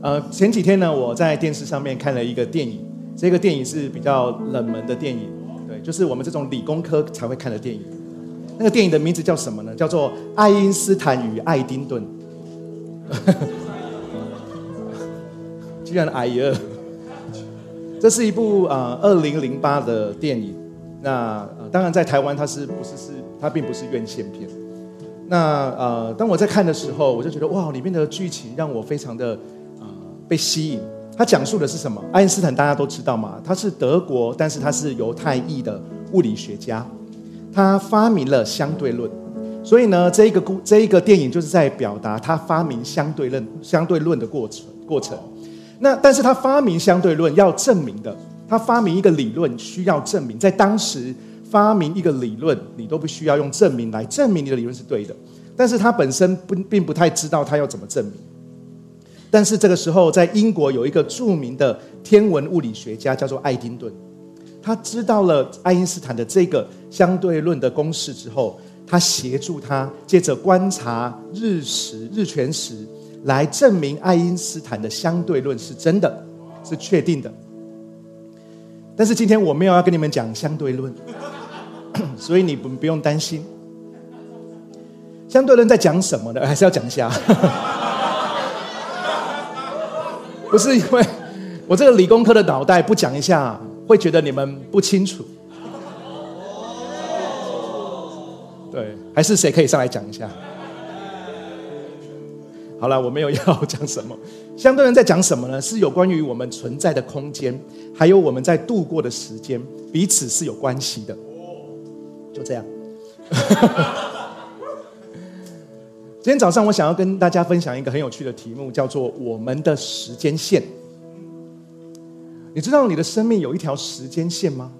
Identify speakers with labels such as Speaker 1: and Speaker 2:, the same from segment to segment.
Speaker 1: 呃，前几天呢，我在电视上面看了一个电影，这个电影是比较冷门的电影，对，就是我们这种理工科才会看的电影。那个电影的名字叫什么呢？叫做《爱因斯坦与爱丁顿》。居然矮了！这是一部呃二零零八的电影。那当然在台湾它是不是是它并不是院线片。那呃当我在看的时候，我就觉得哇，里面的剧情让我非常的被吸引。它讲述的是什么？爱因斯坦大家都知道嘛，他是德国，但是他是犹太裔的物理学家。他发明了相对论。所以呢，这一个故这一个电影就是在表达他发明相对论相对论的过程过程。那但是他发明相对论要证明的，他发明一个理论需要证明，在当时发明一个理论，你都不需要用证明来证明你的理论是对的。但是他本身不并不太知道他要怎么证明。但是这个时候，在英国有一个著名的天文物理学家叫做爱丁顿，他知道了爱因斯坦的这个相对论的公式之后。他协助他，借着观察日食、日全食，来证明爱因斯坦的相对论是真的，是确定的。但是今天我没有要跟你们讲相对论，所以你不不用担心。相对论在讲什么呢？还是要讲一下。不是因为我这个理工科的脑袋不讲一下，会觉得你们不清楚。对，还是谁可以上来讲一下？好了，我没有要讲什么。相对人在讲什么呢？是有关于我们存在的空间，还有我们在度过的时间，彼此是有关系的。就这样。今天早上我想要跟大家分享一个很有趣的题目，叫做“我们的时间线”。你知道你的生命有一条时间线吗？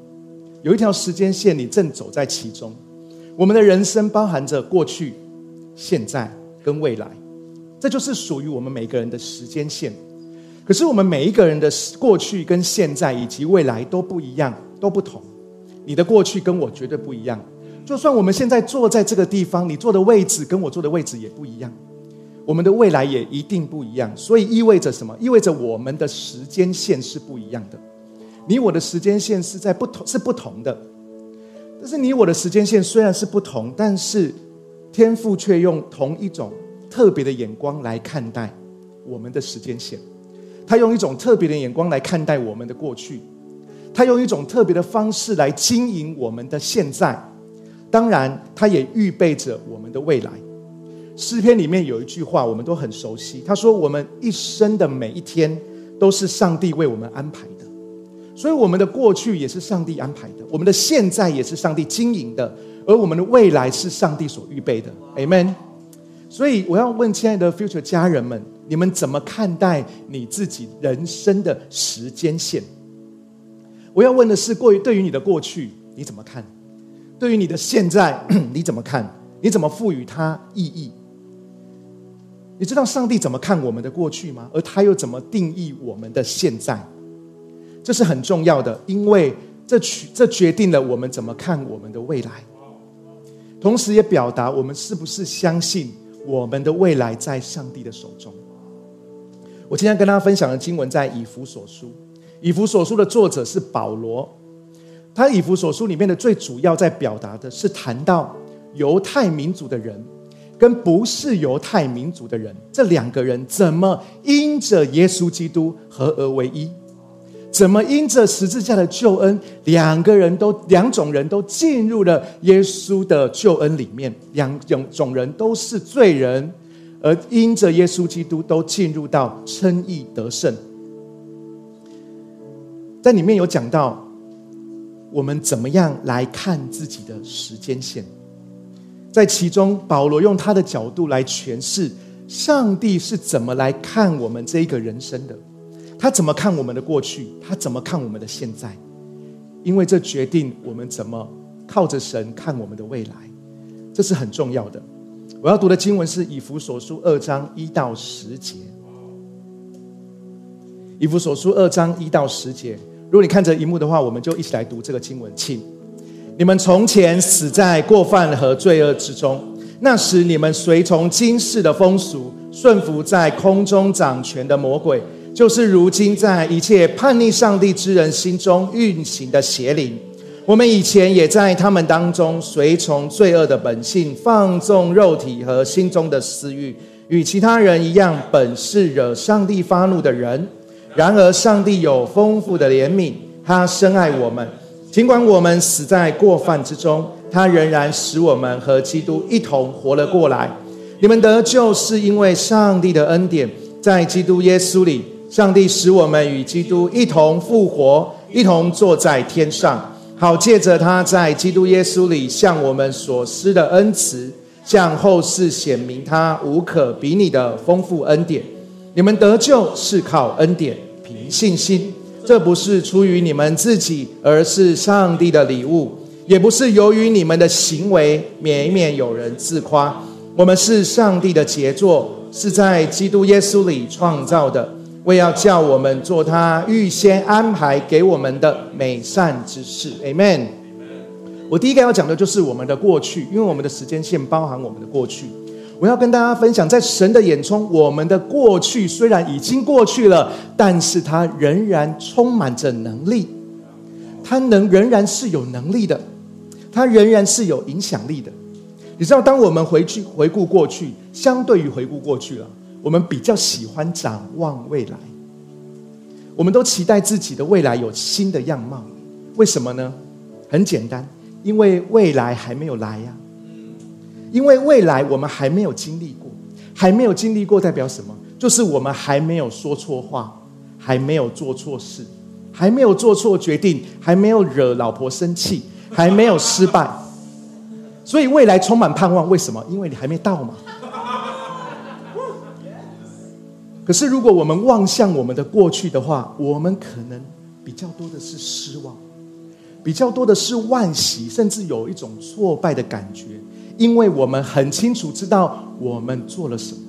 Speaker 1: 有一条时间线，你正走在其中。我们的人生包含着过去、现在跟未来，这就是属于我们每个人的时间线。可是我们每一个人的过去跟现在以及未来都不一样，都不同。你的过去跟我绝对不一样。就算我们现在坐在这个地方，你坐的位置跟我坐的位置也不一样。我们的未来也一定不一样。所以意味着什么？意味着我们的时间线是不一样的。你我的时间线是在不同，是不同的。但是你我的时间线虽然是不同，但是天父却用同一种特别的眼光来看待我们的时间线。他用一种特别的眼光来看待我们的过去，他用一种特别的方式来经营我们的现在。当然，他也预备着我们的未来。诗篇里面有一句话，我们都很熟悉。他说：“我们一生的每一天，都是上帝为我们安排的。”所以，我们的过去也是上帝安排的，我们的现在也是上帝经营的，而我们的未来是上帝所预备的。Amen。所以，我要问亲爱的 Future 家人们，你们怎么看待你自己人生的时间线？我要问的是，过于对于你的过去你怎么看？对于你的现在 你怎么看？你怎么赋予它意义？你知道上帝怎么看我们的过去吗？而他又怎么定义我们的现在？这是很重要的，因为这取这决定了我们怎么看我们的未来，同时也表达我们是不是相信我们的未来在上帝的手中。我今天跟大家分享的经文在以弗所书，以弗所书的作者是保罗，他以弗所书里面的最主要在表达的是谈到犹太民族的人跟不是犹太民族的人这两个人怎么因着耶稣基督合而为一。怎么因着十字架的救恩，两个人都两种人都进入了耶稣的救恩里面？两种种人都是罪人，而因着耶稣基督都进入到称义得胜。在里面有讲到，我们怎么样来看自己的时间线？在其中，保罗用他的角度来诠释上帝是怎么来看我们这一个人生的。他怎么看我们的过去？他怎么看我们的现在？因为这决定我们怎么靠着神看我们的未来，这是很重要的。我要读的经文是以弗所书二章一到十节。以弗所书二章一到十节，如果你看着荧幕的话，我们就一起来读这个经文。请你们从前死在过犯和罪恶之中。那时你们随从今世的风俗，顺服在空中掌权的魔鬼，就是如今在一切叛逆上帝之人心中运行的邪灵。我们以前也在他们当中随从罪恶的本性，放纵肉体和心中的私欲，与其他人一样，本是惹上帝发怒的人。然而上帝有丰富的怜悯，他深爱我们，尽管我们死在过犯之中。他仍然使我们和基督一同活了过来。你们得救是因为上帝的恩典，在基督耶稣里，上帝使我们与基督一同复活，一同坐在天上，好借着他在基督耶稣里向我们所施的恩慈，向后世显明他无可比拟的丰富恩典。你们得救是靠恩典，凭信心，这不是出于你们自己，而是上帝的礼物。也不是由于你们的行为，免免有人自夸。我们是上帝的杰作，是在基督耶稣里创造的，为要叫我们做他预先安排给我们的美善之事。Amen。我第一个要讲的就是我们的过去，因为我们的时间线包含我们的过去。我要跟大家分享，在神的眼中，我们的过去虽然已经过去了，但是它仍然充满着能力，它能仍然是有能力的。它仍然是有影响力的。你知道，当我们回去回顾过去，相对于回顾过去了，我们比较喜欢展望未来。我们都期待自己的未来有新的样貌。为什么呢？很简单，因为未来还没有来呀。因为未来我们还没有经历过，还没有经历过代表什么？就是我们还没有说错话，还没有做错事，还没有做错决定，还没有惹老婆生气。还没有失败，所以未来充满盼望。为什么？因为你还没到嘛。可是，如果我们望向我们的过去的话，我们可能比较多的是失望，比较多的是惋惜，甚至有一种挫败的感觉，因为我们很清楚知道我们做了什么。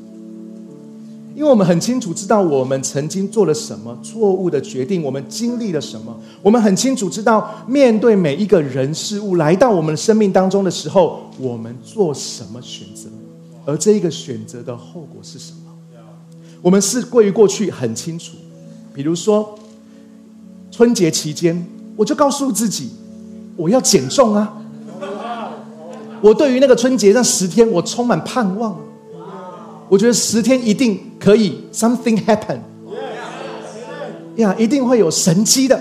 Speaker 1: 因为我们很清楚知道我们曾经做了什么错误的决定，我们经历了什么。我们很清楚知道，面对每一个人事物来到我们生命当中的时候，我们做什么选择，而这一个选择的后果是什么？我们是过于过去很清楚。比如说，春节期间，我就告诉自己，我要减重啊！我对于那个春节那十天，我充满盼望。我觉得十天一定可以，something happen，呀，一定会有神机的，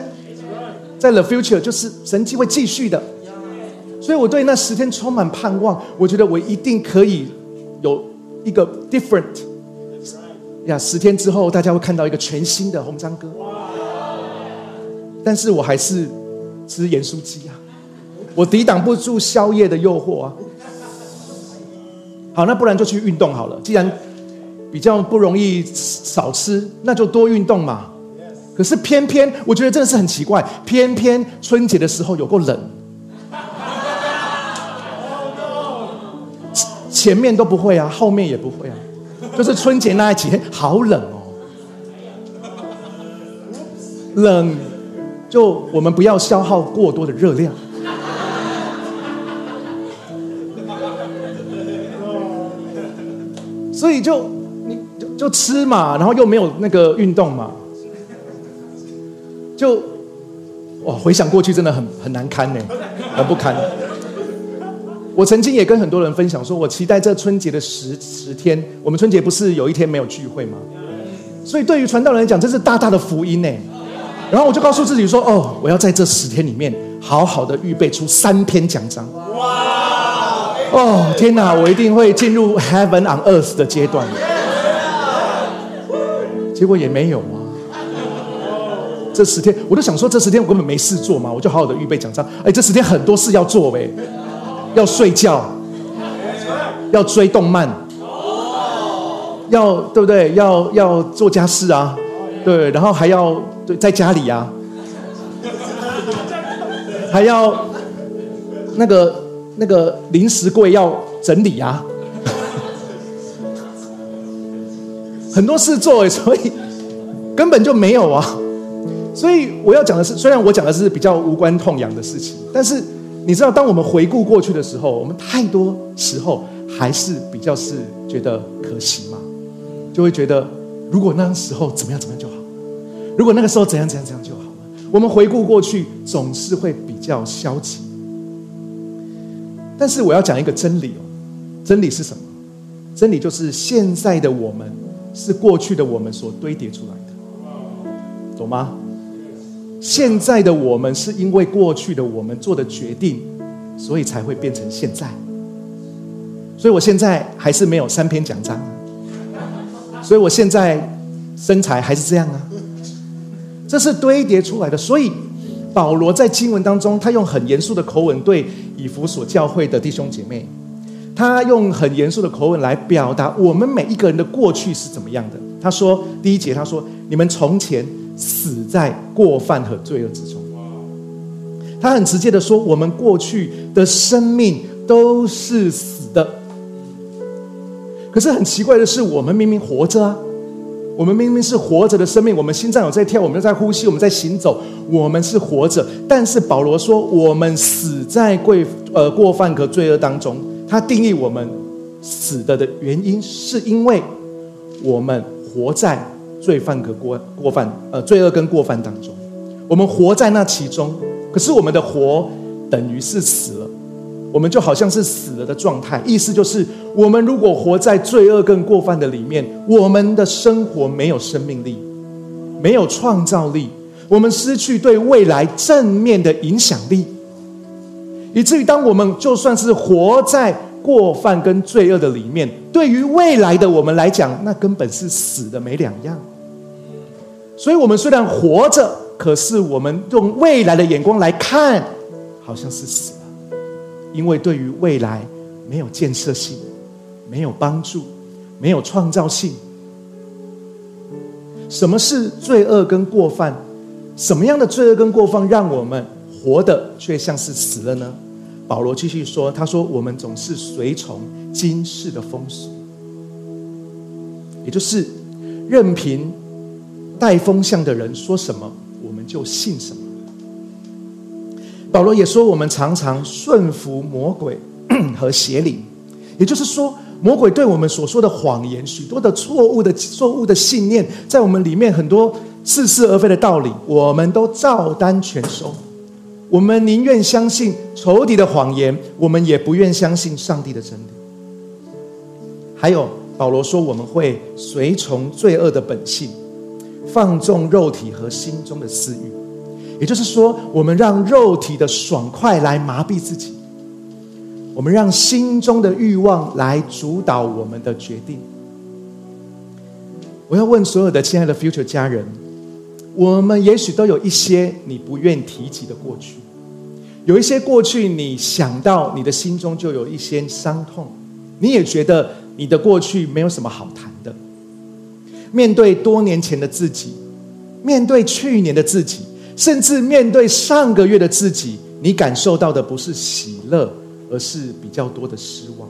Speaker 1: 在 the future 就是神机会继续的，所以我对那十天充满盼望。我觉得我一定可以有一个 different，呀，十天之后大家会看到一个全新的红章哥。但是我还是吃盐酥鸡啊，我抵挡不住宵夜的诱惑啊。好，那不然就去运动好了。既然比较不容易少吃，那就多运动嘛。可是偏偏我觉得真的是很奇怪，偏偏春节的时候有够冷，前面都不会啊，后面也不会啊，就是春节那一天好冷哦，冷就我们不要消耗过多的热量。所以就你就就吃嘛，然后又没有那个运动嘛，就哇回想过去真的很很难堪呢，很不堪。我曾经也跟很多人分享说，我期待这春节的十十天，我们春节不是有一天没有聚会吗？所以对于传道人来讲，这是大大的福音呢。然后我就告诉自己说，哦，我要在这十天里面好好的预备出三篇讲章。哦天哪！我一定会进入 Heaven on Earth 的阶段。结果也没有啊。这十天，我都想说，这十天我根本没事做嘛，我就好好的预备讲章。哎，这十天很多事要做呗，要睡觉，要追动漫，要对不对？要要做家事啊，对，然后还要对在家里啊，还要那个。那个零食柜要整理啊，很多事做，所以根本就没有啊。所以我要讲的是，虽然我讲的是比较无关痛痒的事情，但是你知道，当我们回顾过去的时候，我们太多时候还是比较是觉得可惜嘛，就会觉得如果那时候怎么样怎么样就好，如果那个时候怎样怎样怎样就好了。我们回顾过去，总是会比较消极。但是我要讲一个真理哦，真理是什么？真理就是现在的我们是过去的我们所堆叠出来的，懂吗？现在的我们是因为过去的我们做的决定，所以才会变成现在。所以我现在还是没有三篇讲章，所以我现在身材还是这样啊，这是堆叠出来的。所以保罗在经文当中，他用很严肃的口吻对以弗所教会的弟兄姐妹，他用很严肃的口吻来表达我们每一个人的过去是怎么样的。他说第一节，他说你们从前。死在过犯和罪恶之中。他很直接的说：“我们过去的生命都是死的。”可是很奇怪的是，我们明明活着啊！我们明明是活着的生命，我们心脏有在跳，我们在呼吸，我们在行走，我们是活着。但是保罗说：“我们死在过呃过犯和罪恶当中。”他定义我们死的的原因，是因为我们活在。罪犯和过过犯，呃，罪恶跟过犯当中，我们活在那其中。可是我们的活等于是死了，我们就好像是死了的状态。意思就是，我们如果活在罪恶跟过犯的里面，我们的生活没有生命力，没有创造力，我们失去对未来正面的影响力，以至于当我们就算是活在。过犯跟罪恶的里面，对于未来的我们来讲，那根本是死的没两样。所以，我们虽然活着，可是我们用未来的眼光来看，好像是死，因为对于未来没有建设性，没有帮助，没有创造性。什么是罪恶跟过犯？什么样的罪恶跟过犯让我们活的却像是死了呢？保罗继续说：“他说，我们总是随从今世的风俗，也就是任凭带风向的人说什么，我们就信什么。”保罗也说：“我们常常顺服魔鬼 和邪灵，也就是说，魔鬼对我们所说的谎言、许多的错误的错误的信念，在我们里面很多似是而非的道理，我们都照单全收。”我们宁愿相信仇敌的谎言，我们也不愿相信上帝的真理。还有保罗说，我们会随从罪恶的本性，放纵肉体和心中的私欲，也就是说，我们让肉体的爽快来麻痹自己，我们让心中的欲望来主导我们的决定。我要问所有的亲爱的 Future 家人。我们也许都有一些你不愿提及的过去，有一些过去你想到你的心中就有一些伤痛，你也觉得你的过去没有什么好谈的。面对多年前的自己，面对去年的自己，甚至面对上个月的自己，你感受到的不是喜乐，而是比较多的失望。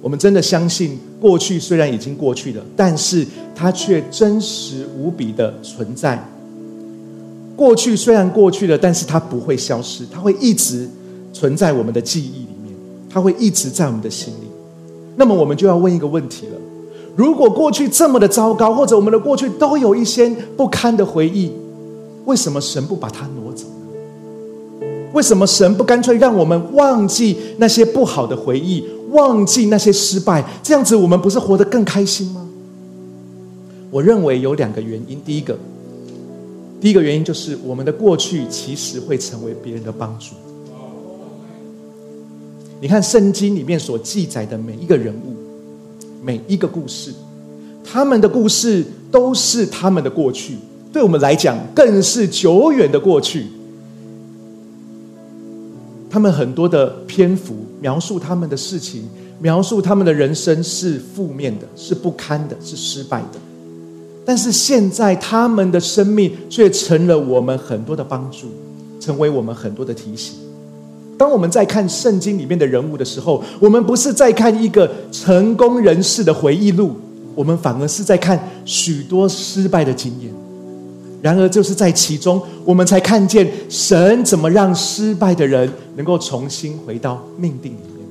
Speaker 1: 我们真的相信，过去虽然已经过去了，但是它却真实无比的存在。过去虽然过去了，但是它不会消失，它会一直存在我们的记忆里面，它会一直在我们的心里。那么，我们就要问一个问题了：如果过去这么的糟糕，或者我们的过去都有一些不堪的回忆，为什么神不把它挪走呢？为什么神不干脆让我们忘记那些不好的回忆？忘记那些失败，这样子我们不是活得更开心吗？我认为有两个原因。第一个，第一个原因就是我们的过去其实会成为别人的帮助。你看圣经里面所记载的每一个人物、每一个故事，他们的故事都是他们的过去，对我们来讲更是久远的过去。他们很多的篇幅描述他们的事情，描述他们的人生是负面的，是不堪的，是失败的。但是现在他们的生命却成了我们很多的帮助，成为我们很多的提醒。当我们在看圣经里面的人物的时候，我们不是在看一个成功人士的回忆录，我们反而是在看许多失败的经验。然而，就是在其中，我们才看见神怎么让失败的人能够重新回到命定里面。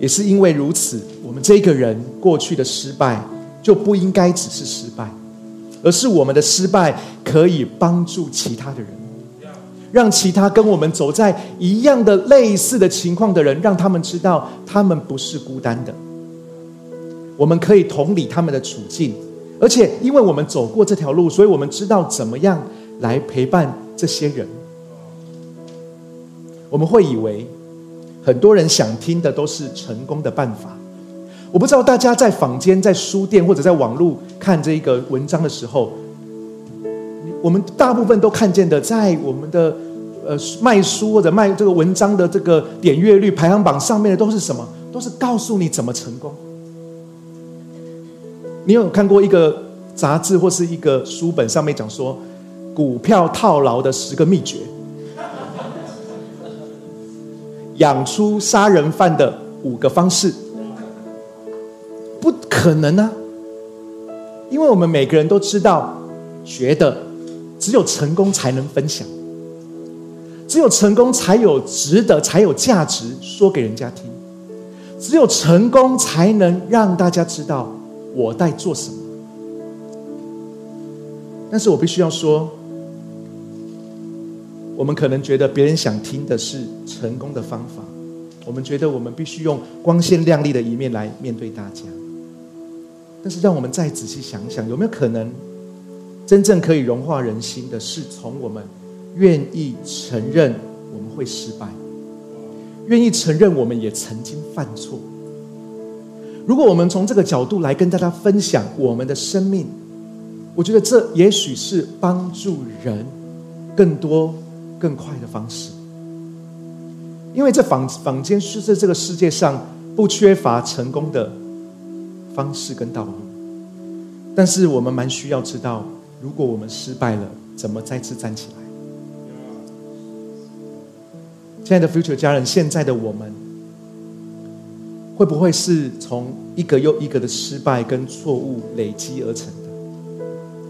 Speaker 1: 也是因为如此，我们这个人过去的失败就不应该只是失败，而是我们的失败可以帮助其他的人，让其他跟我们走在一样的类似的情况的人，让他们知道他们不是孤单的。我们可以同理他们的处境，而且因为我们走过这条路，所以我们知道怎么样来陪伴这些人。我们会以为很多人想听的都是成功的办法。我不知道大家在坊间、在书店或者在网络看这个文章的时候，我们大部分都看见的，在我们的呃卖书或者卖这个文章的这个点阅率排行榜上面的都是什么？都是告诉你怎么成功。你有看过一个杂志或是一个书本上面讲说股票套牢的十个秘诀？养出杀人犯的五个方式，不可能啊！因为我们每个人都知道，觉得只有成功才能分享，只有成功才有值得、才有价值说给人家听，只有成功才能让大家知道我在做什么。但是我必须要说。我们可能觉得别人想听的是成功的方法，我们觉得我们必须用光鲜亮丽的一面来面对大家。但是，让我们再仔细想想，有没有可能真正可以融化人心的，是从我们愿意承认我们会失败，愿意承认我们也曾经犯错。如果我们从这个角度来跟大家分享我们的生命，我觉得这也许是帮助人更多。更快的方式，因为这坊坊间是在这个世界上不缺乏成功的方式跟道路，但是我们蛮需要知道，如果我们失败了，怎么再次站起来。亲爱的 Future 家人，现在的我们会不会是从一个又一个的失败跟错误累积而成的？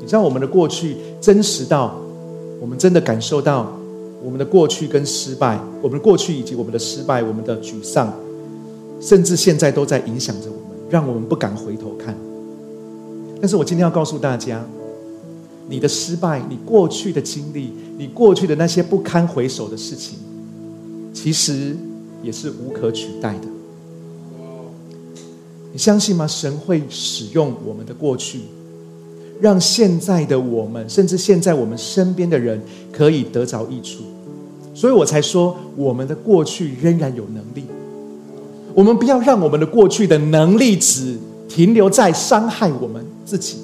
Speaker 1: 你知道我们的过去真实到，我们真的感受到。我们的过去跟失败，我们的过去以及我们的失败，我们的沮丧，甚至现在都在影响着我们，让我们不敢回头看。但是我今天要告诉大家，你的失败，你过去的经历，你过去的那些不堪回首的事情，其实也是无可取代的。你相信吗？神会使用我们的过去。让现在的我们，甚至现在我们身边的人，可以得着益处，所以我才说，我们的过去仍然有能力。我们不要让我们的过去的能力只停留在伤害我们自己，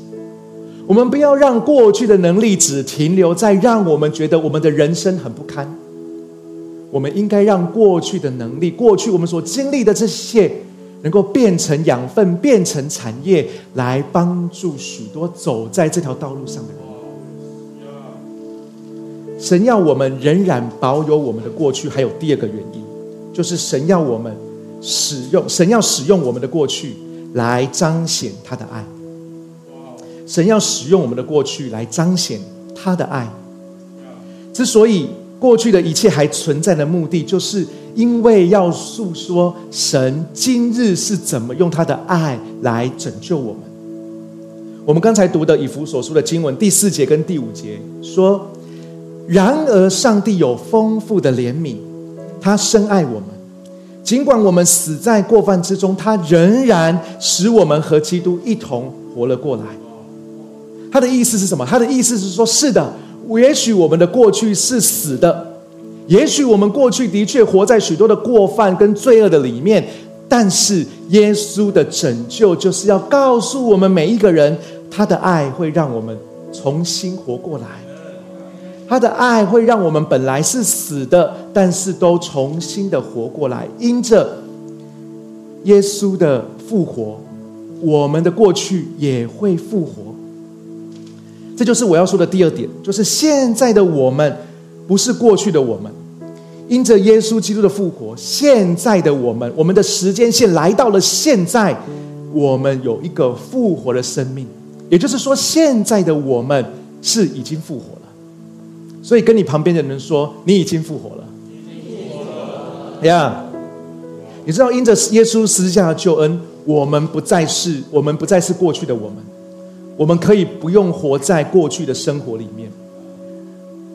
Speaker 1: 我们不要让过去的能力只停留在让我们觉得我们的人生很不堪。我们应该让过去的能力，过去我们所经历的这些。能够变成养分，变成产业，来帮助许多走在这条道路上的人。神要我们仍然保有我们的过去，还有第二个原因，就是神要我们使用，神要使用我们的过去来彰显他的爱。神要使用我们的过去来彰显他的爱。之所以过去的一切还存在的目的，就是。因为要诉说神今日是怎么用他的爱来拯救我们。我们刚才读的以弗所书的经文第四节跟第五节说：“然而上帝有丰富的怜悯，他深爱我们，尽管我们死在过犯之中，他仍然使我们和基督一同活了过来。”他的意思是什么？他的意思是说：是的，也许我们的过去是死的。也许我们过去的确活在许多的过犯跟罪恶的里面，但是耶稣的拯救就是要告诉我们每一个人，他的爱会让我们重新活过来，他的爱会让我们本来是死的，但是都重新的活过来。因着耶稣的复活，我们的过去也会复活。这就是我要说的第二点，就是现在的我们不是过去的我们。因着耶稣基督的复活，现在的我们，我们的时间线来到了现在，我们有一个复活的生命，也就是说，现在的我们是已经复活了。所以，跟你旁边的人说，你已经复活了。呀，你知道，因着耶稣十字架的救恩，我们不再是我们不再是过去的我们，我们可以不用活在过去的生活里面。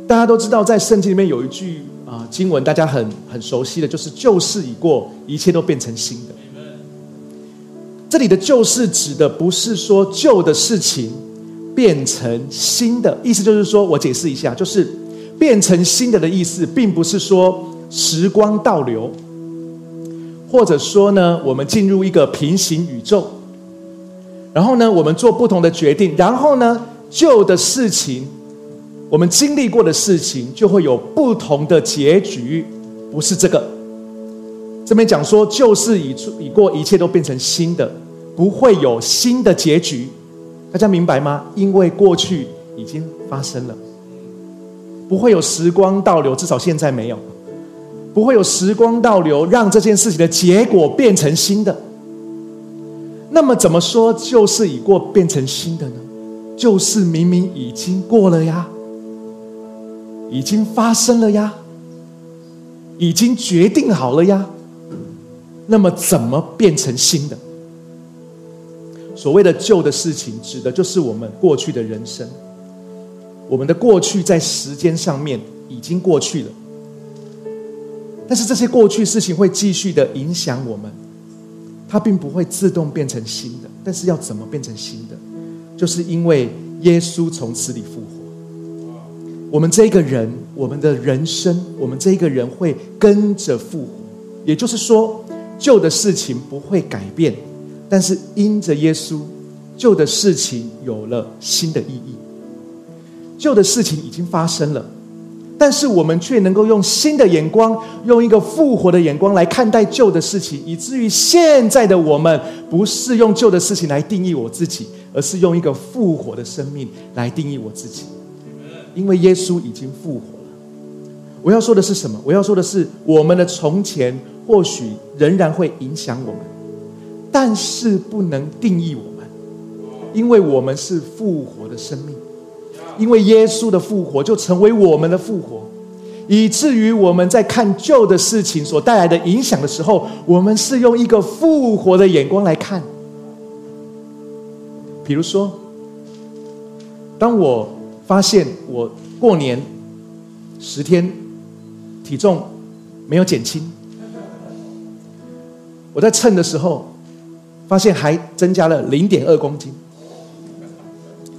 Speaker 1: 大家都知道，在圣经里面有一句啊经文，大家很很熟悉的，就是“旧事已过，一切都变成新的”。这里的“旧事”指的不是说旧的事情变成新的，意思就是说，我解释一下，就是变成新的的意思，并不是说时光倒流。或者说呢，我们进入一个平行宇宙，然后呢，我们做不同的决定，然后呢，旧的事情，我们经历过的事情就会有不同的结局，不是这个。这边讲说旧事已已过，一切都变成新的，不会有新的结局，大家明白吗？因为过去已经发生了，不会有时光倒流，至少现在没有。不会有时光倒流，让这件事情的结果变成新的。那么，怎么说旧事已过变成新的呢？旧事明明已经过了呀，已经发生了呀，已经决定好了呀。那么，怎么变成新的？所谓的旧的事情，指的就是我们过去的人生。我们的过去在时间上面已经过去了。但是这些过去事情会继续的影响我们，它并不会自动变成新的。但是要怎么变成新的？就是因为耶稣从此里，我们这个人，我们的人生，我们这个人会跟着复活。也就是说，旧的事情不会改变，但是因着耶稣，旧的事情有了新的意义。旧的事情已经发生了。但是我们却能够用新的眼光，用一个复活的眼光来看待旧的事情，以至于现在的我们不是用旧的事情来定义我自己，而是用一个复活的生命来定义我自己。因为耶稣已经复活了。我要说的是什么？我要说的是，我们的从前或许仍然会影响我们，但是不能定义我们，因为我们是复活的生命。因为耶稣的复活，就成为我们的复活，以至于我们在看旧的事情所带来的影响的时候，我们是用一个复活的眼光来看。比如说，当我发现我过年十天体重没有减轻，我在称的时候发现还增加了零点二公斤，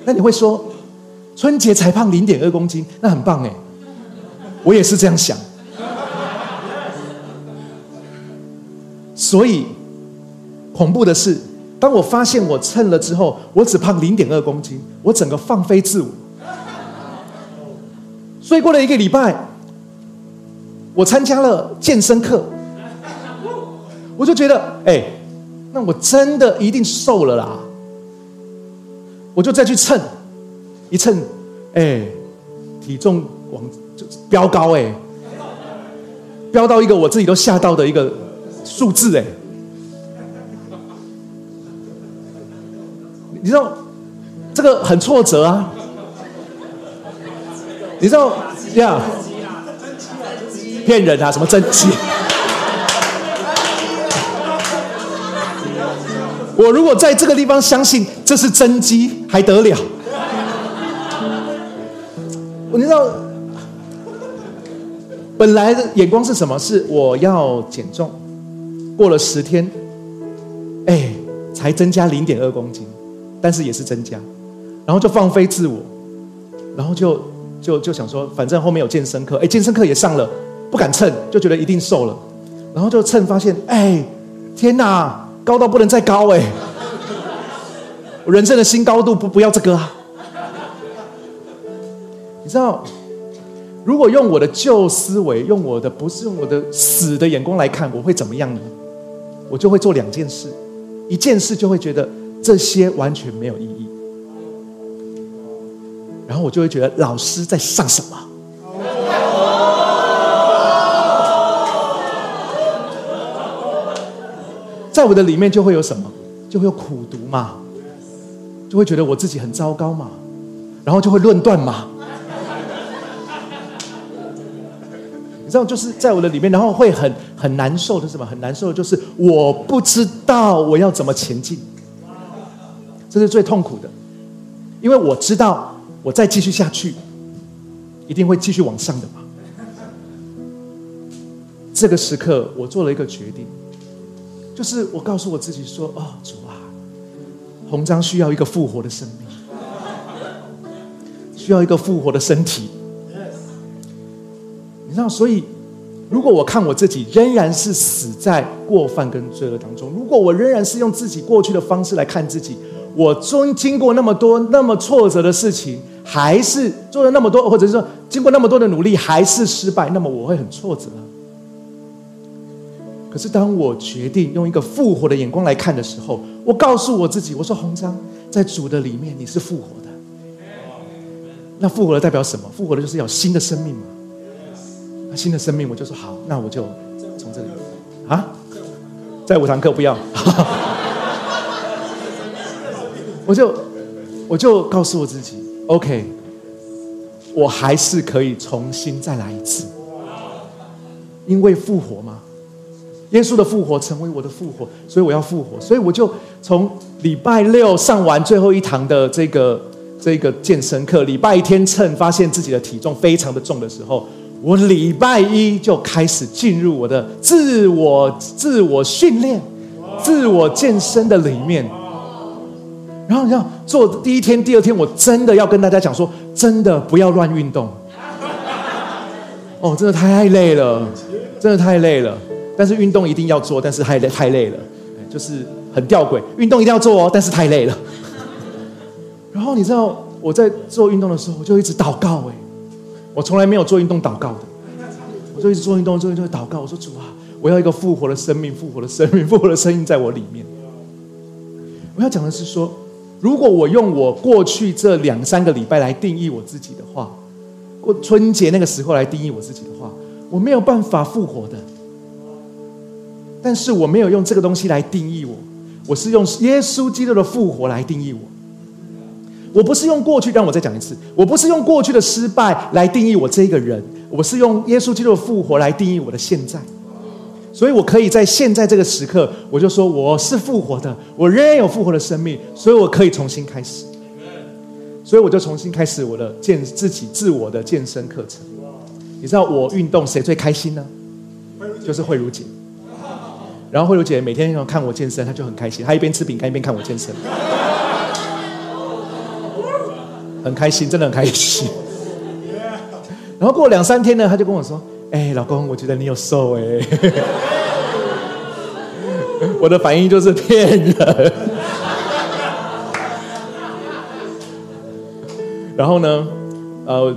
Speaker 1: 那你会说？春节才胖零点二公斤，那很棒哎！我也是这样想。所以恐怖的是，当我发现我称了之后，我只胖零点二公斤，我整个放飞自我。所以过了一个礼拜，我参加了健身课，我就觉得，哎，那我真的一定瘦了啦！我就再去称。一称，哎，体重往就飙高哎，飙到一个我自己都吓到的一个数字哎，你知道这个很挫折啊，你知道这样骗人啊？什么真机？我如果在这个地方相信这是真机，还得了？你知道，本来的眼光是什么？是我要减重，过了十天，哎，才增加零点二公斤，但是也是增加，然后就放飞自我，然后就就就想说，反正后面有健身课，哎，健身课也上了，不敢称，就觉得一定瘦了，然后就称发现，哎，天哪，高到不能再高哎，人生的新高度不不要这个啊。你知道，如果用我的旧思维，用我的不是用我的死的眼光来看，我会怎么样呢？我就会做两件事，一件事就会觉得这些完全没有意义，然后我就会觉得老师在上什么，在我的里面就会有什么，就会有苦读嘛，就会觉得我自己很糟糕嘛，然后就会论断嘛。你知道，就是在我的里面，然后会很很难受的什么？很难受的就是我不知道我要怎么前进，这是最痛苦的，因为我知道我再继续下去，一定会继续往上的嘛。这个时刻，我做了一个决定，就是我告诉我自己说：“哦，主啊，红章需要一个复活的生命，需要一个复活的身体。”你知道，所以如果我看我自己仍然是死在过犯跟罪恶当中，如果我仍然是用自己过去的方式来看自己，我中经过那么多那么挫折的事情，还是做了那么多，或者是说经过那么多的努力还是失败，那么我会很挫折。可是，当我决定用一个复活的眼光来看的时候，我告诉我自己：“我说，红章在主的里面，你是复活的。那复活的代表什么？复活的就是要新的生命嘛。那新的生命，我就说好，那我就从这里啊，在五堂课不要，我就我就告诉我自己，OK，我还是可以重新再来一次，因为复活嘛。”耶稣的复活成为我的复活，所以我要复活。所以我就从礼拜六上完最后一堂的这个这个健身课，礼拜天称发现自己的体重非常的重的时候，我礼拜一就开始进入我的自我自我训练、自我健身的里面。然后你要做第一天、第二天，我真的要跟大家讲说，真的不要乱运动。哦，真的太累了，真的太累了。但是运动一定要做，但是太累太累了，就是很吊诡。运动一定要做哦，但是太累了。然后你知道我在做运动的时候，我就一直祷告哎，我从来没有做运动祷告的，我就一直做运动，做运动祷告。我说主啊，我要一个复活的生命，复活的生命，复活的生命在我里面。我要讲的是说，如果我用我过去这两三个礼拜来定义我自己的话，过春节那个时候来定义我自己的话，我没有办法复活的。但是我没有用这个东西来定义我，我是用耶稣基督的复活来定义我。我不是用过去，让我再讲一次，我不是用过去的失败来定义我这个人，我是用耶稣基督的复活来定义我的现在。所以我可以在现在这个时刻，我就说我是复活的，我仍然有复活的生命，所以我可以重新开始。所以我就重新开始我的健自己自我的健身课程。你知道我运动谁最开心呢？就是慧茹姐。然后慧茹姐每天看我健身，她就很开心。她一边吃饼干一边看我健身，很开心，真的很开心。然后过两三天呢，她就跟我说：“哎，老公，我觉得你有瘦哎。”我的反应就是骗人。然后呢，呃，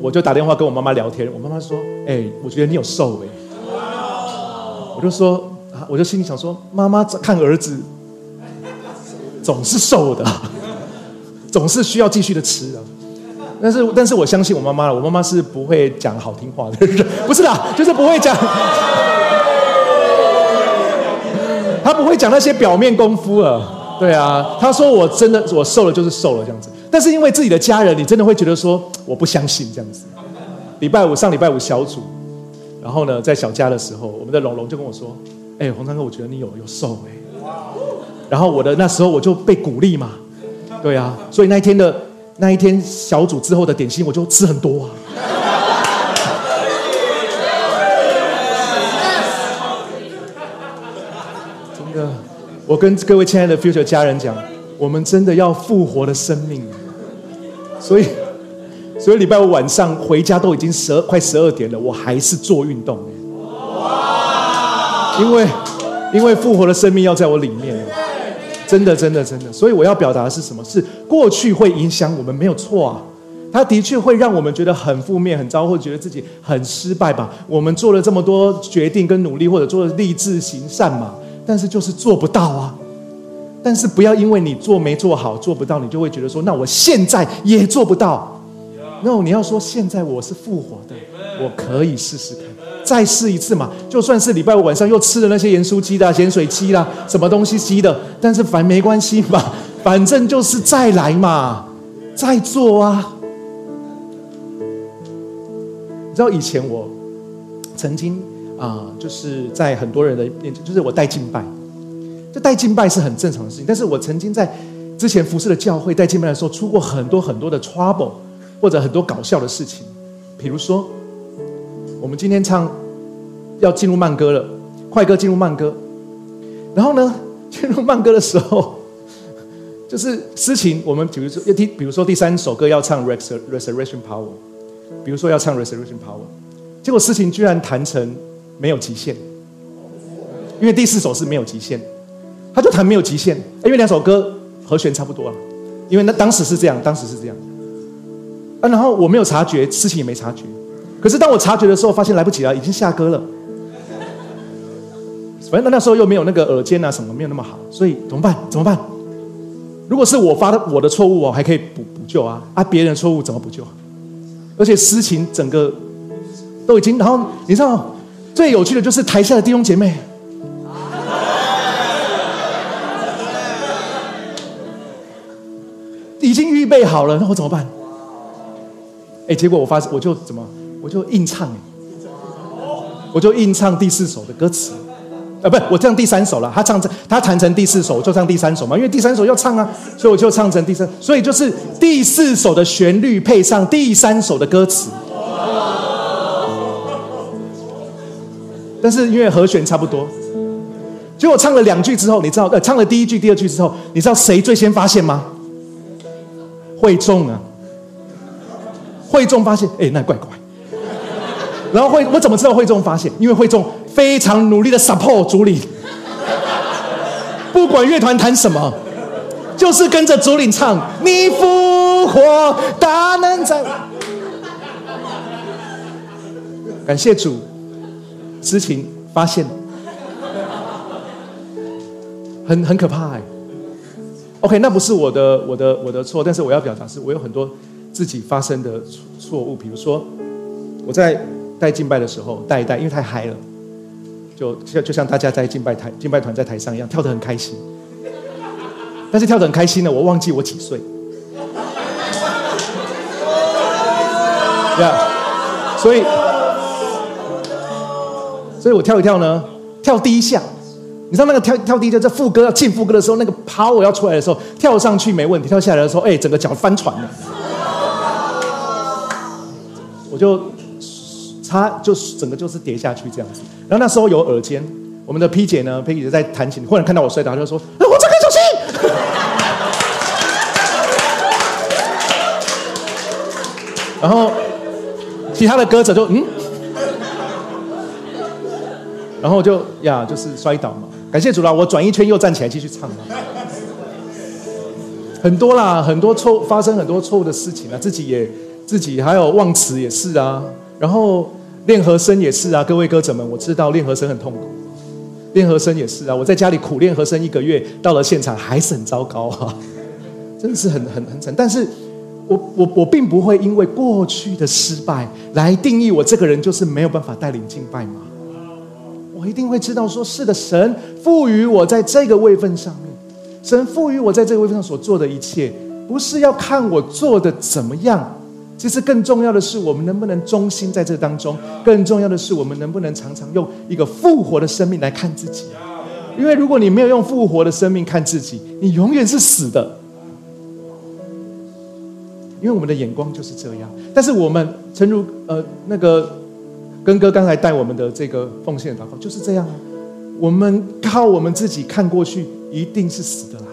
Speaker 1: 我就打电话跟我妈妈聊天。我妈妈说：“哎，我觉得你有瘦哎。”我就说。我就心里想说，妈妈看儿子总是瘦的，总是需要继续的吃啊。但是，但是我相信我妈妈了，我妈妈是不会讲好听话的人，不是的，就是不会讲，她不会讲那些表面功夫了。对啊，她说我真的我瘦了就是瘦了这样子。但是因为自己的家人，你真的会觉得说我不相信这样子。礼拜五上礼拜五小组，然后呢，在小家的时候，我们的龙龙就跟我说。哎，洪昌哥，我觉得你有有瘦哎，然后我的那时候我就被鼓励嘛，对啊，所以那一天的那一天小组之后的点心我就吃很多啊。真的，我跟各位亲爱的 Future 家人讲，我们真的要复活的生命，所以所以礼拜五晚上回家都已经十二快十二点了，我还是做运动。因为，因为复活的生命要在我里面，真的，真的，真的。所以我要表达的是什么？是过去会影响我们，没有错啊。他的确会让我们觉得很负面、很糟，或觉得自己很失败吧。我们做了这么多决定跟努力，或者做了立志行善嘛，但是就是做不到啊。但是不要因为你做没做好，做不到，你就会觉得说，那我现在也做不到。No，你要说现在我是复活的，我可以试试看。再试一次嘛，就算是礼拜五晚上又吃了那些盐酥鸡啦、咸水鸡啦，什么东西鸡的，但是反没关系嘛，反正就是再来嘛，再做啊。你知道以前我曾经啊，就是在很多人的面前，就是我带敬拜，就带敬拜是很正常的事情。但是我曾经在之前服侍的教会带敬拜的时候，出过很多很多的 trouble，或者很多搞笑的事情。比如说，我们今天唱要进入慢歌了，快歌进入慢歌，然后呢，进入慢歌的时候。就是诗情，我们比如说要听，比如说第三首歌要唱 resurrection power，比如说要唱 resurrection power，结果诗情居然弹成没有极限，因为第四首是没有极限，他就弹没有极限，因为两首歌和弦差不多啊，因为那当时是这样，当时是这样，啊，然后我没有察觉，诗情也没察觉，可是当我察觉的时候，发现来不及了，已经下歌了，反正那时候又没有那个耳尖啊什么，没有那么好，所以怎么办？怎么办？如果是我发的我的错误哦，还可以补补救啊啊！别人的错误怎么补救？而且事情整个都已经，然后你知道最有趣的就是台下的弟兄姐妹，已经预备好了，那我怎么办？哎，结果我发我就怎么我就硬唱我就硬唱第四首的歌词。啊，不，我唱第三首了。他唱成，他弹成第四首，我就唱第三首嘛。因为第三首要唱啊，所以我就唱成第三。所以就是第四首的旋律配上第三首的歌词。但是因为和弦差不多，结果唱了两句之后，你知道，呃，唱了第一句、第二句之后，你知道谁最先发现吗？会众啊，会众发现，哎，那怪怪。然后会，我怎么知道会众发现？因为会众。非常努力的 support 主领，不管乐团弹什么，就是跟着主领唱。你复活，大能在。感谢主，知情发现，很很可怕哎。OK，那不是我的我的我的错，但是我要表达是我有很多自己发生的错误，比如说我在带敬拜的时候带一带，因为太嗨了。就像就像大家在敬拜台敬拜团在台上一样，跳得很开心。但是跳得很开心呢，我忘记我几岁。呀，所以，所以我跳一跳呢，跳第一下，你知道那个跳跳第一下，在副歌要进副歌的时候，那个 power 要出来的时候，跳上去没问题，跳下来的时候，哎，整个脚翻船了。我就。他就整个就是跌下去这样子，然后那时候有耳尖，我们的 P 姐呢，P 姐在弹琴，忽然看到我摔倒，就说：“哎我这个小心。然后其他的歌者就嗯，然后就呀，就是摔倒嘛。感谢主啦，我转一圈又站起来继续唱了。很多啦，很多错发生很多错误的事情啊，自己也自己还有忘词也是啊，然后。练和声也是啊，各位歌者们，我知道练和声很痛苦。练和声也是啊，我在家里苦练和声一个月，到了现场还是很糟糕啊，真的是很很很惨。但是我我我并不会因为过去的失败来定义我这个人就是没有办法带领敬拜嘛。我一定会知道，说是的，神赋予我在这个位份上面，神赋予我在这个位份上所做的一切，不是要看我做的怎么样。其实更重要的是，我们能不能忠心在这当中？更重要的是，我们能不能常常用一个复活的生命来看自己？因为如果你没有用复活的生命看自己，你永远是死的。因为我们的眼光就是这样。但是我们，诚如呃那个根哥刚才带我们的这个奉献祷告就是这样啊。我们靠我们自己看过去，一定是死的啦。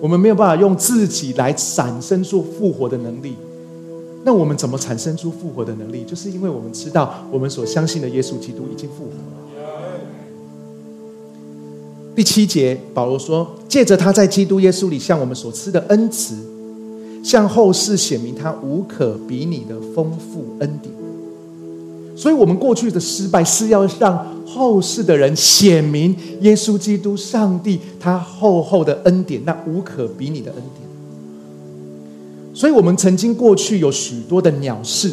Speaker 1: 我们没有办法用自己来产生出复活的能力。那我们怎么产生出复活的能力？就是因为我们知道我们所相信的耶稣基督已经复活了。第七节，保罗说：“借着他在基督耶稣里向我们所赐的恩慈，向后世显明他无可比拟的丰富恩典。”所以，我们过去的失败是要让后世的人显明耶稣基督、上帝他厚厚的恩典，那无可比拟的恩典。所以，我们曾经过去有许多的鸟事，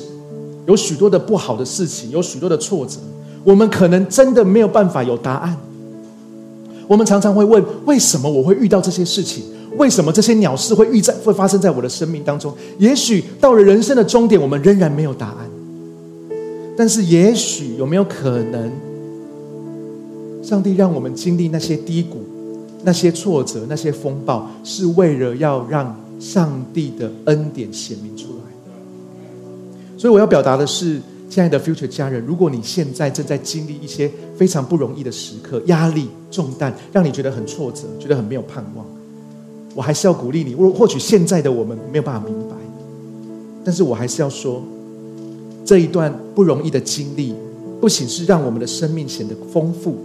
Speaker 1: 有许多的不好的事情，有许多的挫折。我们可能真的没有办法有答案。我们常常会问：为什么我会遇到这些事情？为什么这些鸟事会遇在会发生在我的生命当中？也许到了人生的终点，我们仍然没有答案。但是也许有没有可能，上帝让我们经历那些低谷、那些挫折、那些风暴，是为了要让上帝的恩典显明出来。所以我要表达的是，亲爱的 Future 家人，如果你现在正在经历一些非常不容易的时刻、压力重担，让你觉得很挫折，觉得很没有盼望，我还是要鼓励你。或或许现在的我们没有办法明白，但是我还是要说，这一段不容易的经历，不仅是让我们的生命显得丰富，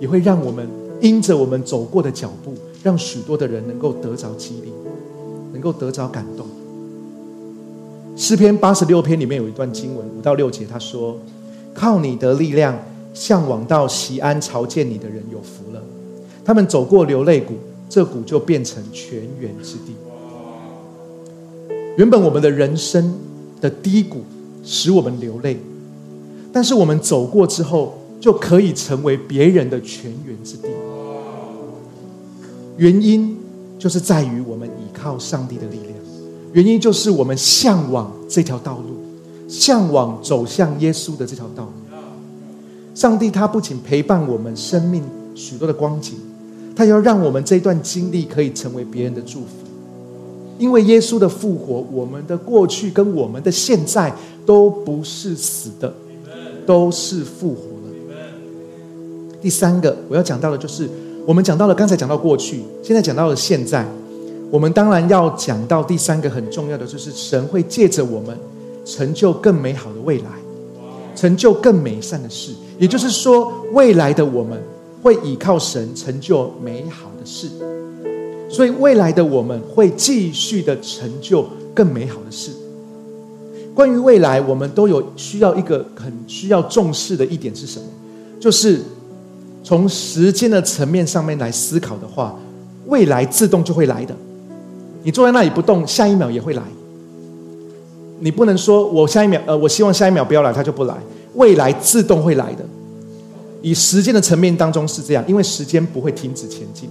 Speaker 1: 也会让我们因着我们走过的脚步，让许多的人能够得着激励，能够得着感动。诗篇八十六篇里面有一段经文，五到六节，他说：“靠你的力量，向往到西安朝见你的人有福了。他们走过流泪谷，这谷就变成泉源之地。原本我们的人生的低谷使我们流泪，但是我们走过之后，就可以成为别人的泉源之地。原因就是在于我们依靠上帝的力量。”原因就是我们向往这条道路，向往走向耶稣的这条道路。上帝他不仅陪伴我们生命许多的光景，他要让我们这段经历可以成为别人的祝福。因为耶稣的复活，我们的过去跟我们的现在都不是死的，都是复活了。第三个我要讲到的就是，我们讲到了刚才讲到过去，现在讲到了现在。我们当然要讲到第三个很重要的，就是神会借着我们成就更美好的未来，成就更美善的事。也就是说，未来的我们会依靠神成就美好的事，所以未来的我们会继续的成就更美好的事。关于未来，我们都有需要一个很需要重视的一点是什么？就是从时间的层面上面来思考的话，未来自动就会来的。你坐在那里不动，下一秒也会来。你不能说我下一秒，呃，我希望下一秒不要来，他就不来。未来自动会来的。以时间的层面当中是这样，因为时间不会停止前进。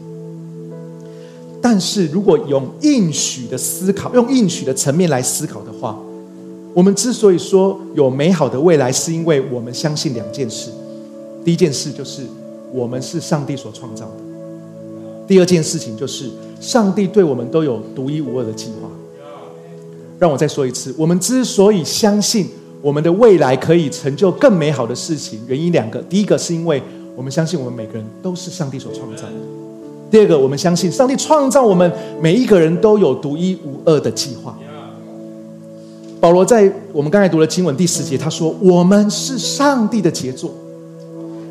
Speaker 1: 但是如果用应许的思考，用应许的层面来思考的话，我们之所以说有美好的未来，是因为我们相信两件事。第一件事就是我们是上帝所创造的。第二件事情就是。上帝对我们都有独一无二的计划。让我再说一次，我们之所以相信我们的未来可以成就更美好的事情，原因两个：第一个是因为我们相信我们每个人都是上帝所创造的；第二个，我们相信上帝创造我们每一个人都有独一无二的计划。保罗在我们刚才读的经文第十节，他说：“我们是上帝的杰作。”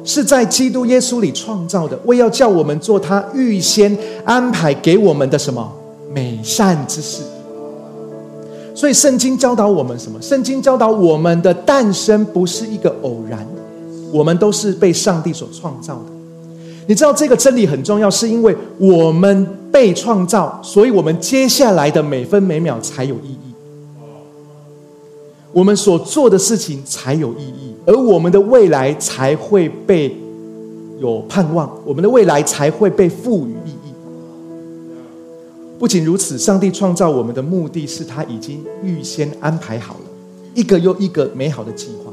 Speaker 1: 是在基督耶稣里创造的，为要叫我们做他预先安排给我们的什么美善之事。所以圣经教导我们什么？圣经教导我们的诞生不是一个偶然，我们都是被上帝所创造的。你知道这个真理很重要，是因为我们被创造，所以我们接下来的每分每秒才有意义。我们所做的事情才有意义，而我们的未来才会被有盼望，我们的未来才会被赋予意义。不仅如此，上帝创造我们的目的是他已经预先安排好了一个又一个美好的计划。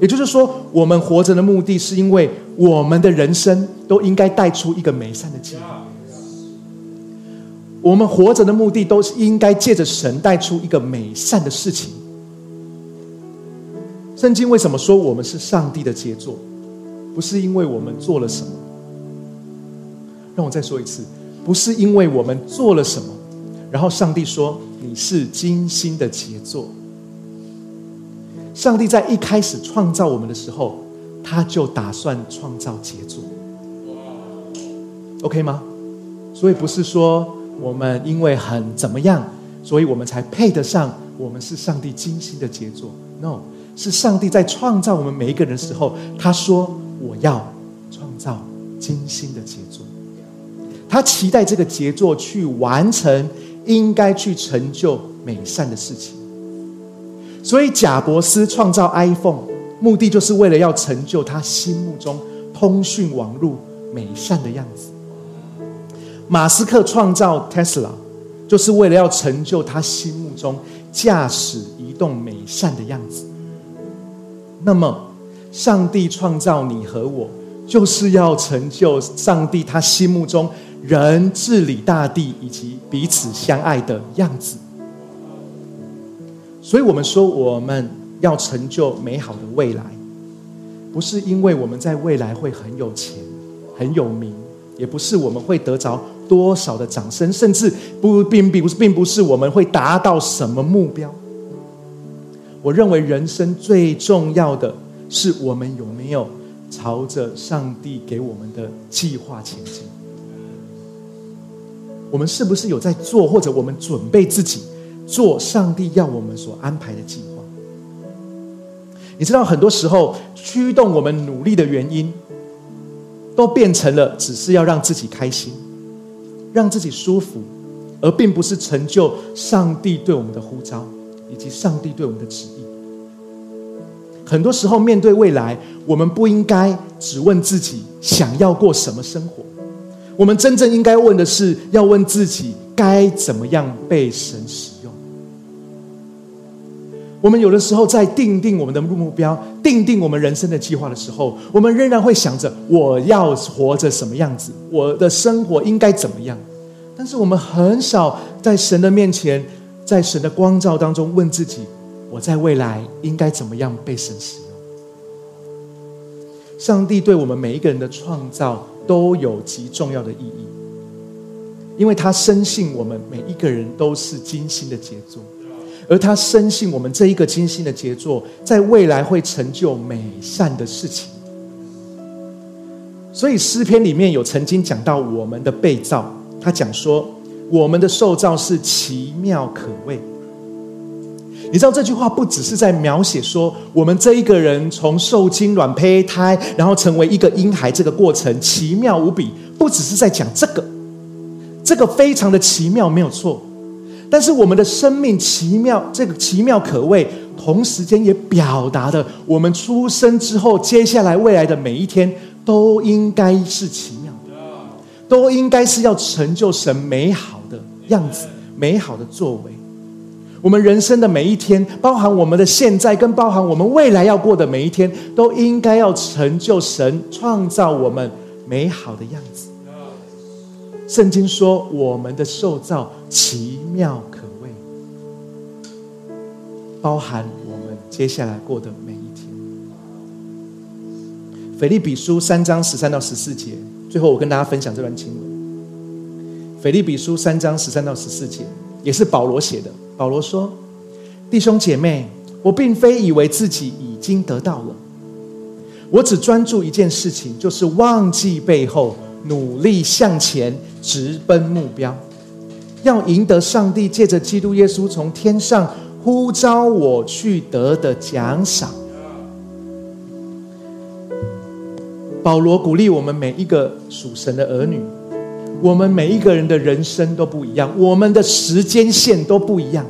Speaker 1: 也就是说，我们活着的目的是因为我们的人生都应该带出一个美善的计划。我们活着的目的都是应该借着神带出一个美善的事情。圣经为什么说我们是上帝的杰作？不是因为我们做了什么。让我再说一次，不是因为我们做了什么，然后上帝说你是精心的杰作。上帝在一开始创造我们的时候，他就打算创造杰作。OK 吗？所以不是说我们因为很怎么样，所以我们才配得上我们是上帝精心的杰作。No。是上帝在创造我们每一个人的时候，他说：“我要创造精心的杰作。”他期待这个杰作去完成应该去成就美善的事情。所以，贾伯斯创造 iPhone，目的就是为了要成就他心目中通讯网络美善的样子。马斯克创造 Tesla，就是为了要成就他心目中驾驶移动美善的样子。那么，上帝创造你和我，就是要成就上帝他心目中人治理大地以及彼此相爱的样子。所以，我们说我们要成就美好的未来，不是因为我们在未来会很有钱、很有名，也不是我们会得着多少的掌声，甚至不并并不是并不是我们会达到什么目标。我认为人生最重要的是，我们有没有朝着上帝给我们的计划前进？我们是不是有在做，或者我们准备自己做上帝要我们所安排的计划？你知道，很多时候驱动我们努力的原因，都变成了只是要让自己开心，让自己舒服，而并不是成就上帝对我们的呼召。以及上帝对我们的旨意，很多时候面对未来，我们不应该只问自己想要过什么生活，我们真正应该问的是，要问自己该怎么样被神使用。我们有的时候在定定我们的目标、定定我们人生的计划的时候，我们仍然会想着我要活着什么样子，我的生活应该怎么样，但是我们很少在神的面前。在神的光照当中，问自己：我在未来应该怎么样被神使用？上帝对我们每一个人的创造都有极重要的意义，因为他深信我们每一个人都是精心的杰作，而他深信我们这一个精心的杰作，在未来会成就美善的事情。所以诗篇里面有曾经讲到我们的被造，他讲说。我们的受造是奇妙可畏。你知道这句话不只是在描写说我们这一个人从受精卵胚胎，然后成为一个婴孩这个过程奇妙无比，不只是在讲这个，这个非常的奇妙没有错。但是我们的生命奇妙，这个奇妙可畏，同时间也表达的我们出生之后，接下来未来的每一天都应该是奇妙，都应该是要成就神美好。样子美好的作为，我们人生的每一天，包含我们的现在，跟包含我们未来要过的每一天，都应该要成就神创造我们美好的样子。圣经说，我们的受造奇妙可畏，包含我们接下来过的每一天。腓利比书三章十三到十四节，最后我跟大家分享这段经文。腓利比书三章十三到十四节，也是保罗写的。保罗说：“弟兄姐妹，我并非以为自己已经得到了，我只专注一件事情，就是忘记背后，努力向前，直奔目标，要赢得上帝借着基督耶稣从天上呼召我去得的奖赏。”保罗鼓励我们每一个属神的儿女。我们每一个人的人生都不一样，我们的时间线都不一样。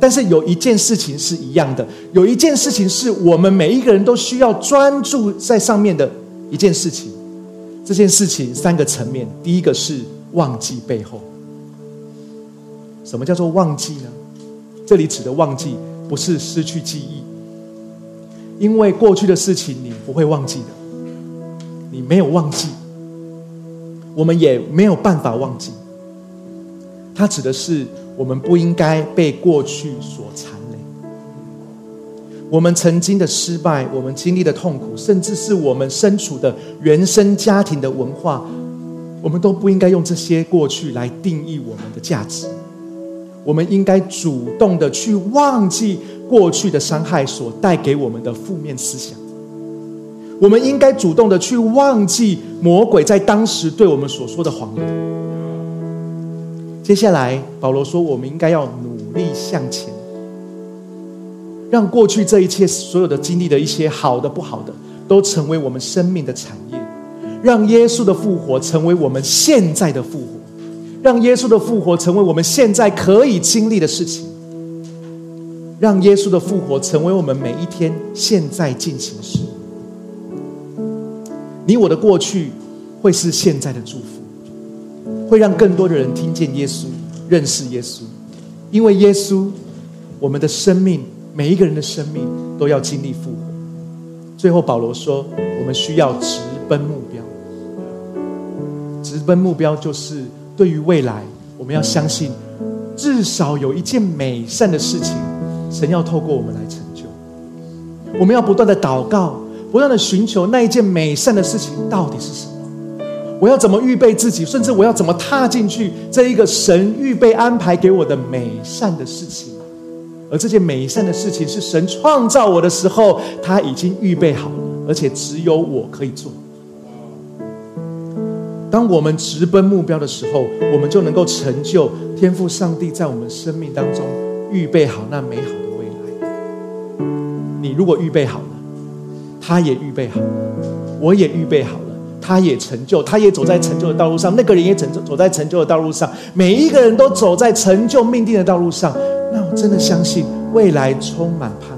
Speaker 1: 但是有一件事情是一样的，有一件事情是我们每一个人都需要专注在上面的一件事情。这件事情三个层面，第一个是忘记背后。什么叫做忘记呢？这里指的忘记不是失去记忆，因为过去的事情你不会忘记的，你没有忘记。我们也没有办法忘记，它指的是我们不应该被过去所残累。我们曾经的失败，我们经历的痛苦，甚至是我们身处的原生家庭的文化，我们都不应该用这些过去来定义我们的价值。我们应该主动的去忘记过去的伤害所带给我们的负面思想。我们应该主动的去忘记魔鬼在当时对我们所说的谎言。接下来，保罗说，我们应该要努力向前，让过去这一切所有的经历的一些好的、不好的，都成为我们生命的产业；让耶稣的复活成为我们现在的复活；让耶稣的复活成为我们现在可以经历的事情；让耶稣的复活成为我们每一天现在进行时。你我的过去会是现在的祝福，会让更多的人听见耶稣、认识耶稣，因为耶稣，我们的生命，每一个人的生命都要经历复活。最后，保罗说，我们需要直奔目标。直奔目标就是对于未来，我们要相信，至少有一件美善的事情，神要透过我们来成就。我们要不断的祷告，不断的寻求那一件美善的事情到底是什么。我要怎么预备自己，甚至我要怎么踏进去这一个神预备安排给我的美善的事情？而这件美善的事情是神创造我的时候，他已经预备好了，而且只有我可以做。当我们直奔目标的时候，我们就能够成就天赋上帝在我们生命当中预备好那美好的未来。你如果预备好了，他也预备好，我也预备好了。他也成就，他也走在成就的道路上。那个人也成就，走在成就的道路上。每一个人都走在成就命定的道路上。那我真的相信未来充满盼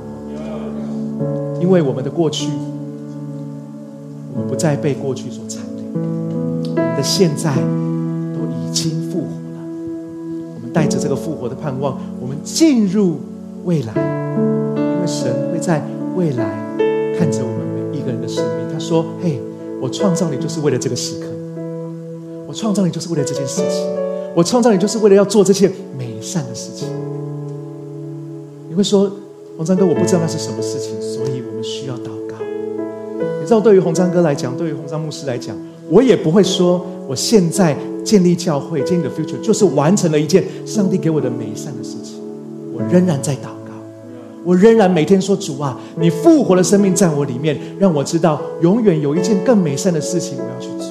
Speaker 1: 望，因为我们的过去，我们不再被过去所缠累，我们的现在都已经复活了。我们带着这个复活的盼望，我们进入未来，因为神会在未来看着我说：“嘿。”我创造你就是为了这个时刻，我创造你就是为了这件事情，我创造你就是为了要做这些美善的事情。你会说，红章哥，我不知道那是什么事情，所以我们需要祷告。你知道，对于红章哥来讲，对于红章牧师来讲，我也不会说，我现在建立教会、建立的 future 就是完成了一件上帝给我的美善的事情，我仍然在祷。我仍然每天说：“主啊，你复活的生命在我里面，让我知道永远有一件更美善的事情我要去做，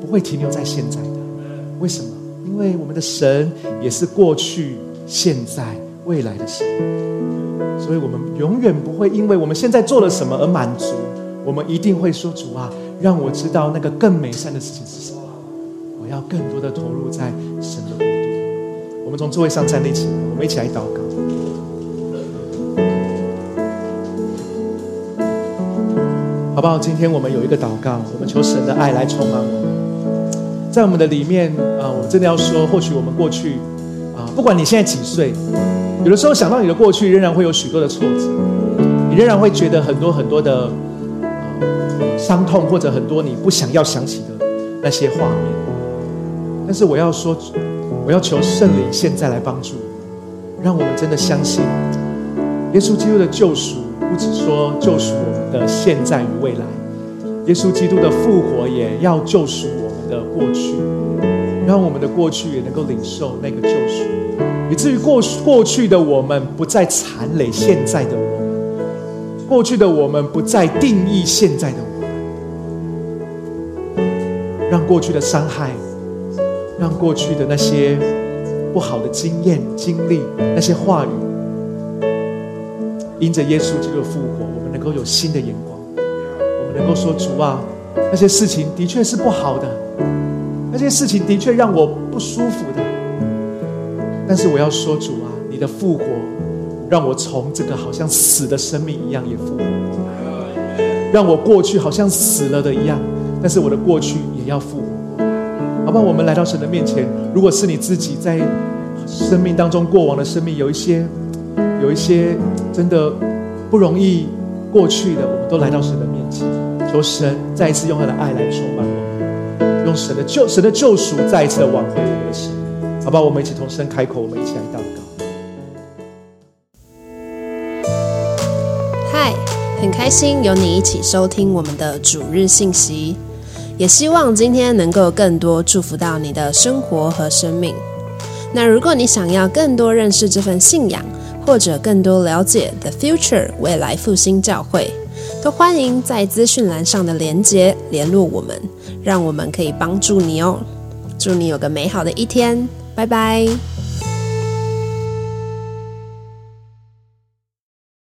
Speaker 1: 不会停留在现在的。为什么？因为我们的神也是过去、现在、未来的神，所以我们永远不会因为我们现在做了什么而满足。我们一定会说：主啊，让我知道那个更美善的事情是什么。我要更多的投入在神的国度。我们从座位上站立起来，我们一起来祷告。”好不好？今天我们有一个祷告，我们求神的爱来充满我们，在我们的里面啊，我们真的要说，或许我们过去啊，不管你现在几岁，有的时候想到你的过去，仍然会有许多的挫折，你仍然会觉得很多很多的伤痛，或者很多你不想要想起的那些画面。但是我要说，我要求圣灵现在来帮助，让我们真的相信耶稣基督的救赎。不只说救赎的现在与未来，耶稣基督的复活也要救赎我们的过去，让我们的过去也能够领受那个救赎，以至于过过去的我们不再残累现在的我们，过去的我们不再定义现在的我们，让过去的伤害，让过去的那些不好的经验经历，那些话语。因着耶稣基督复活，我们能够有新的眼光。我们能够说：“主啊，那些事情的确是不好的，那些事情的确让我不舒服的。但是我要说，主啊，你的复活让我从这个好像死的生命一样也复活，让我过去好像死了的一样，但是我的过去也要复活。好不好？我们来到神的面前，如果是你自己在生命当中过往的生命有一些。有一些真的不容易过去的，我们都来到神的面前，求神再一次用他的爱来充满我们，用神的救神的救赎再一次的挽回我们的生命，好吧？我们一起同声开口，我们一起来祷告。
Speaker 2: 嗨，很开心有你一起收听我们的主日信息，也希望今天能够更多祝福到你的生活和生命。那如果你想要更多认识这份信仰，或者更多了解 The Future 未来复兴教会，都欢迎在资讯栏上的连接联络我们，让我们可以帮助你哦。祝你有个美好的一天，拜拜。